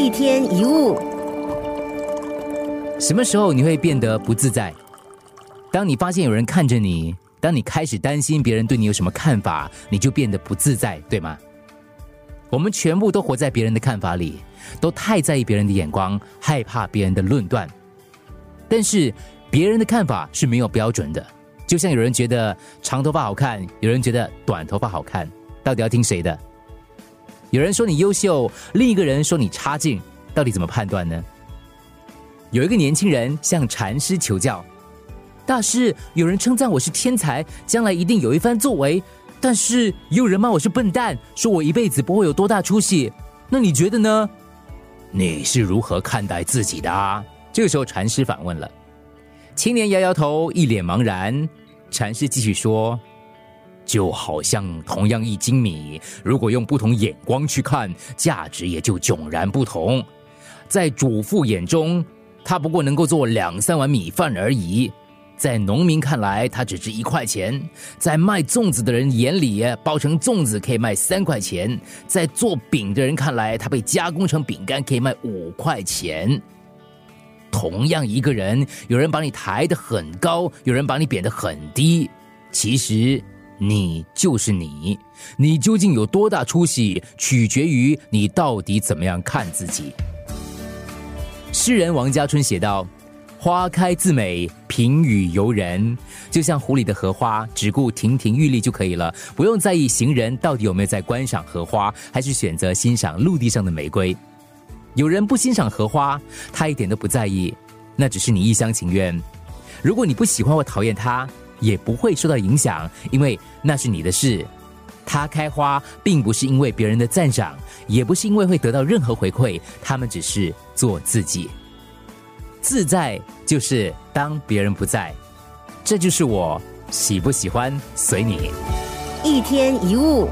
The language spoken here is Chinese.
一天一物，什么时候你会变得不自在？当你发现有人看着你，当你开始担心别人对你有什么看法，你就变得不自在，对吗？我们全部都活在别人的看法里，都太在意别人的眼光，害怕别人的论断。但是别人的看法是没有标准的，就像有人觉得长头发好看，有人觉得短头发好看，到底要听谁的？有人说你优秀，另一个人说你差劲，到底怎么判断呢？有一个年轻人向禅师求教：“大师，有人称赞我是天才，将来一定有一番作为。”但是也有人骂我是笨蛋，说我一辈子不会有多大出息。那你觉得呢？你是如何看待自己的？这个时候，禅师反问了。青年摇摇头，一脸茫然。禅师继续说：“就好像同样一斤米，如果用不同眼光去看，价值也就迥然不同。在主妇眼中，他不过能够做两三碗米饭而已。”在农民看来，它只值一块钱；在卖粽子的人眼里，包成粽子可以卖三块钱；在做饼的人看来，它被加工成饼干可以卖五块钱。同样一个人，有人把你抬得很高，有人把你贬得很低。其实，你就是你，你究竟有多大出息，取决于你到底怎么样看自己。诗人王家春写道。花开自美，平雨游人，就像湖里的荷花，只顾亭亭玉立就可以了，不用在意行人到底有没有在观赏荷花，还是选择欣赏陆地上的玫瑰。有人不欣赏荷花，他一点都不在意，那只是你一厢情愿。如果你不喜欢或讨厌它，也不会受到影响，因为那是你的事。它开花，并不是因为别人的赞赏，也不是因为会得到任何回馈，他们只是做自己。自在就是当别人不在，这就是我喜不喜欢随你。一天一物。